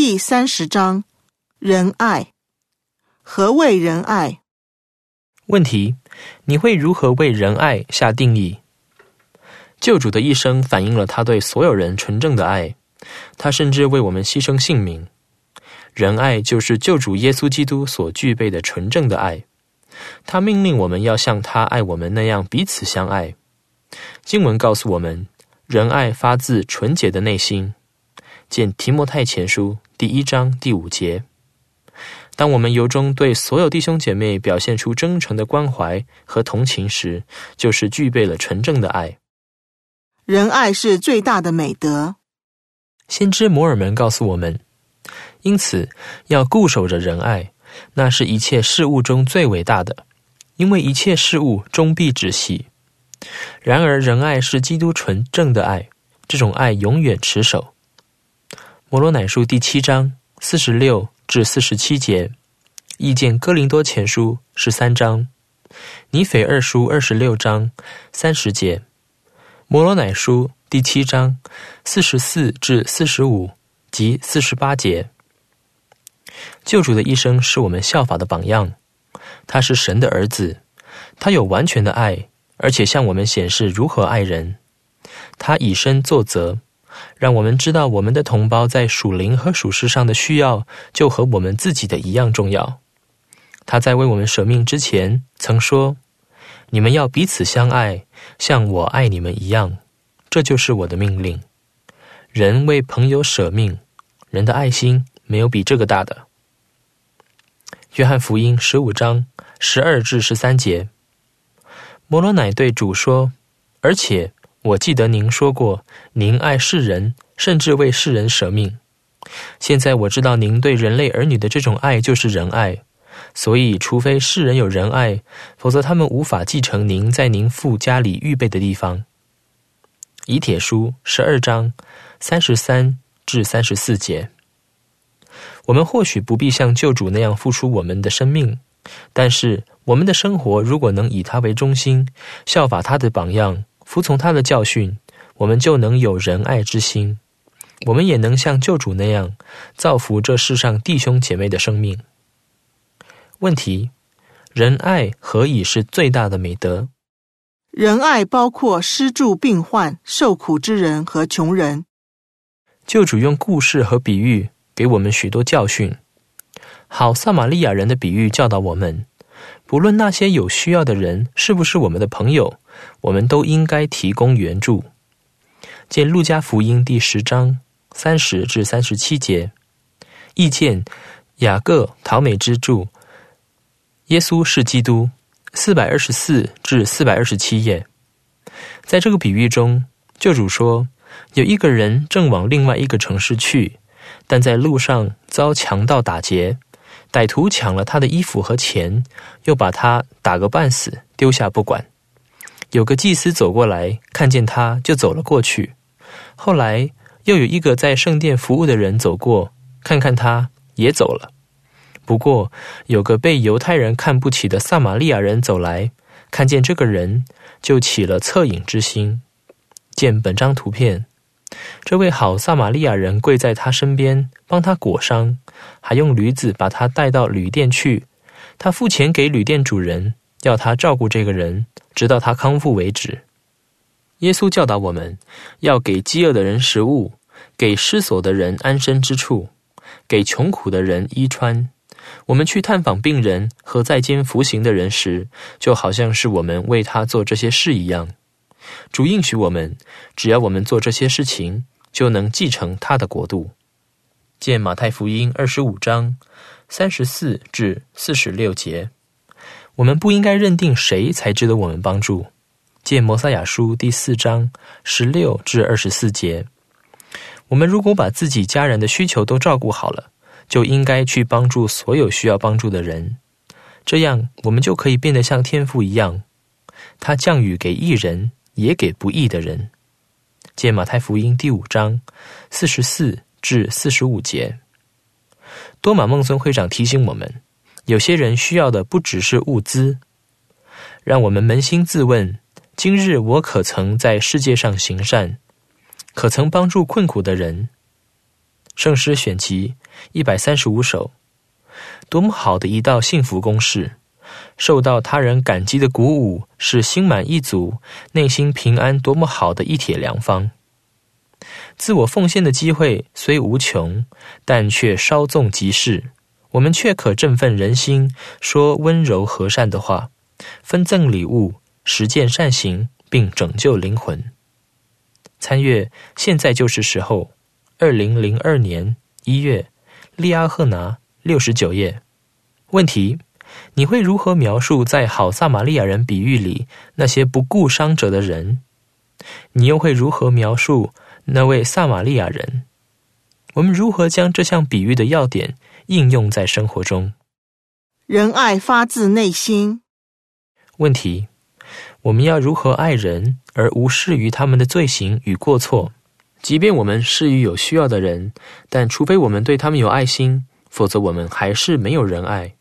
第三十章，仁爱。何谓仁爱？问题：你会如何为仁爱下定义？救主的一生反映了他对所有人纯正的爱，他甚至为我们牺牲性命。仁爱就是救主耶稣基督所具备的纯正的爱。他命令我们要像他爱我们那样彼此相爱。经文告诉我们，仁爱发自纯洁的内心。见提摩太前书第一章第五节。当我们由衷对所有弟兄姐妹表现出真诚的关怀和同情时，就是具备了纯正的爱。仁爱是最大的美德。先知摩尔门告诉我们，因此要固守着仁爱，那是一切事物中最伟大的，因为一切事物终必止息。然而，仁爱是基督纯正的爱，这种爱永远持守。摩罗乃书第七章四十六至四十七节，意见哥林多前书十三章，尼腓二书二十六章三十节，摩罗乃书第七章四十四至四十五及四十八节。救主的一生是我们效法的榜样，他是神的儿子，他有完全的爱，而且向我们显示如何爱人。他以身作则。让我们知道，我们的同胞在属灵和属世上的需要，就和我们自己的一样重要。他在为我们舍命之前，曾说：“你们要彼此相爱，像我爱你们一样，这就是我的命令。”人为朋友舍命，人的爱心没有比这个大的。约翰福音十五章十二至十三节，摩罗乃对主说：“而且。”我记得您说过，您爱世人，甚至为世人舍命。现在我知道您对人类儿女的这种爱就是仁爱，所以除非世人有仁爱，否则他们无法继承您在您父家里预备的地方。以铁书十二章三十三至三十四节。我们或许不必像救主那样付出我们的生命，但是我们的生活如果能以他为中心，效法他的榜样。服从他的教训，我们就能有仁爱之心，我们也能像救主那样造福这世上弟兄姐妹的生命。问题：仁爱何以是最大的美德？仁爱包括施助病患、受苦之人和穷人。救主用故事和比喻给我们许多教训。好撒玛利亚人的比喻教导我们。不论那些有需要的人是不是我们的朋友，我们都应该提供援助。见路加福音第十章三十至三十七节，意见雅各陶美之着，耶稣是基督，四百二十四至四百二十七页。在这个比喻中，救主说，有一个人正往另外一个城市去，但在路上遭强盗打劫。歹徒抢了他的衣服和钱，又把他打个半死，丢下不管。有个祭司走过来，看见他就走了过去。后来又有一个在圣殿服务的人走过，看看他也走了。不过有个被犹太人看不起的撒玛利亚人走来，看见这个人就起了恻隐之心。见本张图片。这位好撒玛利亚人跪在他身边，帮他裹伤，还用驴子把他带到旅店去。他付钱给旅店主人，要他照顾这个人，直到他康复为止。耶稣教导我们要给饥饿的人食物，给失所的人安身之处，给穷苦的人衣穿。我们去探访病人和在监服刑的人时，就好像是我们为他做这些事一样。主应许我们，只要我们做这些事情，就能继承他的国度。见马太福音二十五章三十四至四十六节。我们不应该认定谁才值得我们帮助。借摩赛亚书第四章十六至二十四节。我们如果把自己家人的需求都照顾好了，就应该去帮助所有需要帮助的人。这样，我们就可以变得像天父一样，他降雨给义人。也给不义的人。见马太福音第五章四十四至四十五节。多马孟孙会长提醒我们，有些人需要的不只是物资。让我们扪心自问：今日我可曾在世界上行善？可曾帮助困苦的人？圣诗选集一百三十五首。多么好的一道幸福公式！受到他人感激的鼓舞，是心满意足、内心平安多么好的一帖良方。自我奉献的机会虽无穷，但却稍纵即逝。我们却可振奋人心，说温柔和善的话，分赠礼物，实践善行，并拯救灵魂。参阅，现在就是时候。二零零二年一月，利阿赫拿六十九页。问题：你会如何描述在好撒玛利亚人比喻里那些不顾伤者的人？你又会如何描述那位撒玛利亚人？我们如何将这项比喻的要点应用在生活中？仁爱发自内心。问题：我们要如何爱人而无视于他们的罪行与过错？即便我们施予有需要的人，但除非我们对他们有爱心，否则我们还是没有仁爱。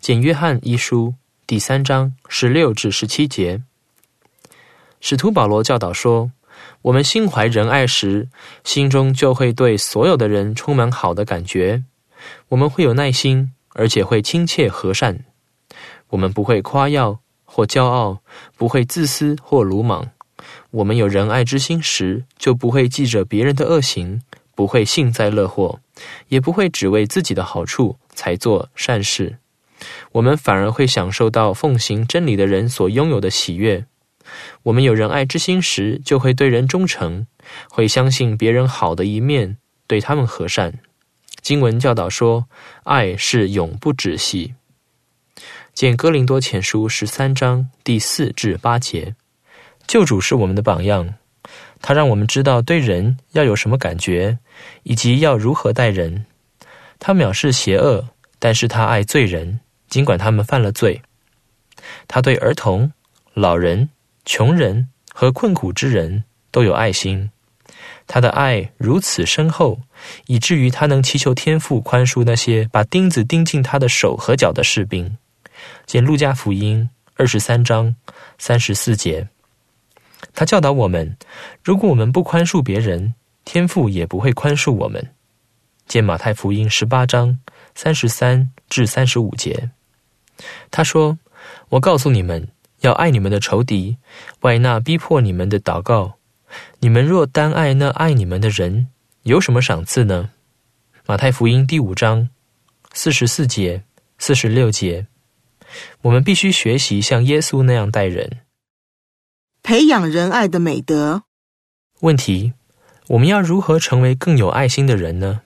简约翰一书第三章十六至十七节，使徒保罗教导说：我们心怀仁爱时，心中就会对所有的人充满好的感觉。我们会有耐心，而且会亲切和善。我们不会夸耀或骄傲，不会自私或鲁莽。我们有仁爱之心时，就不会记着别人的恶行，不会幸灾乐祸，也不会只为自己的好处才做善事。我们反而会享受到奉行真理的人所拥有的喜悦。我们有仁爱之心时，就会对人忠诚，会相信别人好的一面，对他们和善。经文教导说，爱是永不止息。见哥林多前书十三章第四至八节。救主是我们的榜样，他让我们知道对人要有什么感觉，以及要如何待人。他藐视邪恶，但是他爱罪人，尽管他们犯了罪。他对儿童、老人、穷人和困苦之人都有爱心。他的爱如此深厚，以至于他能祈求天父宽恕那些把钉子钉进他的手和脚的士兵。见路加福音二十三章三十四节。他教导我们：如果我们不宽恕别人，天父也不会宽恕我们。见马太福音十八章三十三至三十五节。他说：“我告诉你们，要爱你们的仇敌，为那逼迫你们的祷告。你们若单爱那爱你们的人，有什么赏赐呢？”马太福音第五章四十四节、四十六节。我们必须学习像耶稣那样待人。培养仁爱的美德。问题：我们要如何成为更有爱心的人呢？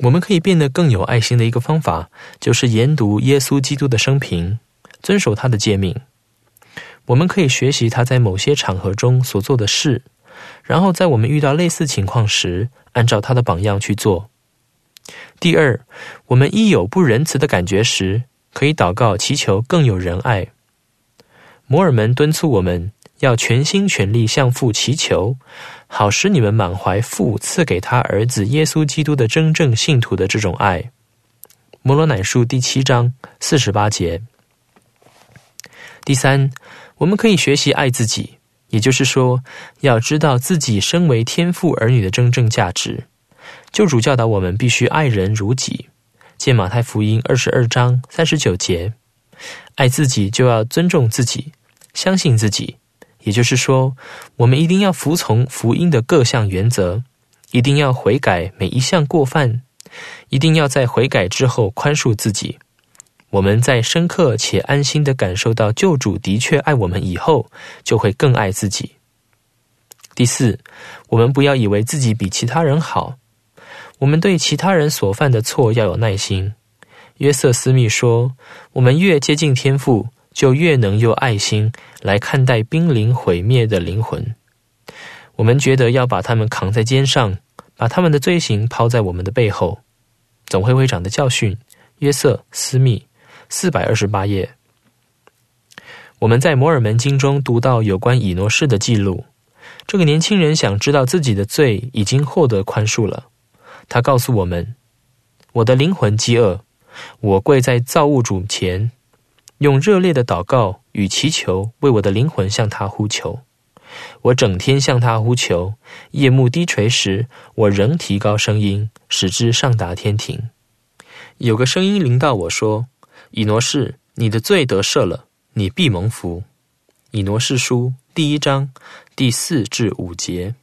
我们可以变得更有爱心的一个方法，就是研读耶稣基督的生平，遵守他的诫命。我们可以学习他在某些场合中所做的事，然后在我们遇到类似情况时，按照他的榜样去做。第二，我们一有不仁慈的感觉时，可以祷告祈求更有仁爱。摩尔门敦促我们要全心全力向父祈求，好使你们满怀父赐给他儿子耶稣基督的真正信徒的这种爱。摩罗乃书第七章四十八节。第三，我们可以学习爱自己，也就是说，要知道自己身为天父儿女的真正价值。救主教导我们必须爱人如己，见马太福音二十二章三十九节。爱自己就要尊重自己，相信自己，也就是说，我们一定要服从福音的各项原则，一定要悔改每一项过犯，一定要在悔改之后宽恕自己。我们在深刻且安心地感受到救主的确爱我们以后，就会更爱自己。第四，我们不要以为自己比其他人好，我们对其他人所犯的错要有耐心。约瑟斯密说：“我们越接近天父，就越能用爱心来看待濒临毁灭的灵魂。我们觉得要把他们扛在肩上，把他们的罪行抛在我们的背后。”总会会长的教训，约瑟斯密，四百二十八页。我们在摩尔门经中读到有关以诺士的记录。这个年轻人想知道自己的罪已经获得宽恕了。他告诉我们：“我的灵魂饥饿。”我跪在造物主前，用热烈的祷告与祈求，为我的灵魂向他呼求。我整天向他呼求；夜幕低垂时，我仍提高声音，使之上达天庭。有个声音临到我说：“以挪士，你的罪得赦了，你必蒙福。”以挪士书第一章第四至五节。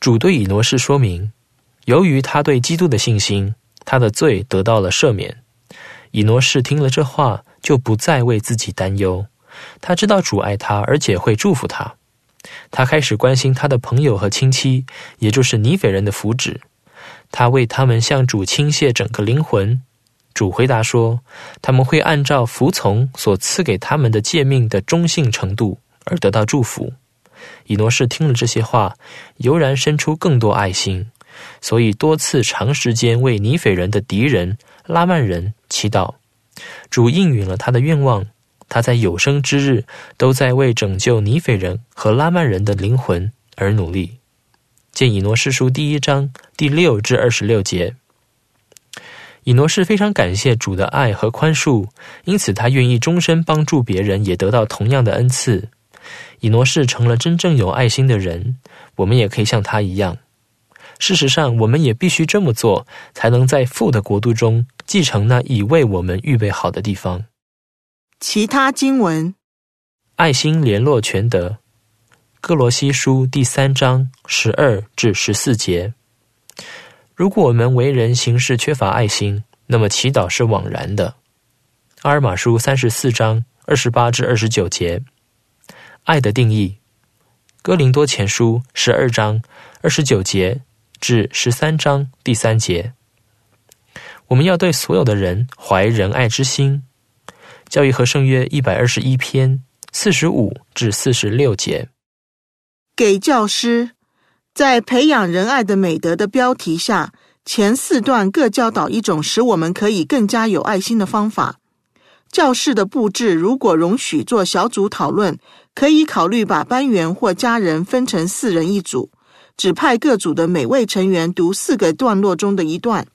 主对以挪士说明，由于他对基督的信心，他的罪得到了赦免。以挪士听了这话，就不再为自己担忧。他知道主爱他，而且会祝福他。他开始关心他的朋友和亲戚，也就是尼斐人的福祉。他为他们向主倾泻整个灵魂。主回答说，他们会按照服从所赐给他们的诫命的忠信程度而得到祝福。以诺士听了这些话，油然生出更多爱心，所以多次长时间为尼斐人的敌人拉曼人祈祷。主应允了他的愿望，他在有生之日都在为拯救尼斐人和拉曼人的灵魂而努力。见以诺士书第一章第六至二十六节。以诺士非常感谢主的爱和宽恕，因此他愿意终身帮助别人，也得到同样的恩赐。以诺士成了真正有爱心的人，我们也可以像他一样。事实上，我们也必须这么做，才能在父的国度中继承那已为我们预备好的地方。其他经文：爱心联络全德，哥罗西书第三章十二至十四节。如果我们为人行事缺乏爱心，那么祈祷是枉然的。阿尔玛书三十四章二十八至二十九节。爱的定义，《哥林多前书》十二章二十九节至十三章第三节。我们要对所有的人怀仁爱之心。《教育和圣约》一百二十一篇四十五至四十六节。给教师，在培养仁爱的美德的标题下，前四段各教导一种使我们可以更加有爱心的方法。教室的布置如果容许做小组讨论，可以考虑把班员或家人分成四人一组，指派各组的每位成员读四个段落中的一段，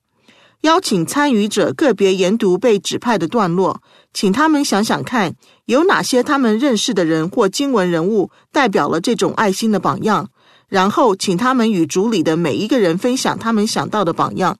邀请参与者个别研读被指派的段落，请他们想想看有哪些他们认识的人或经文人物代表了这种爱心的榜样，然后请他们与组里的每一个人分享他们想到的榜样。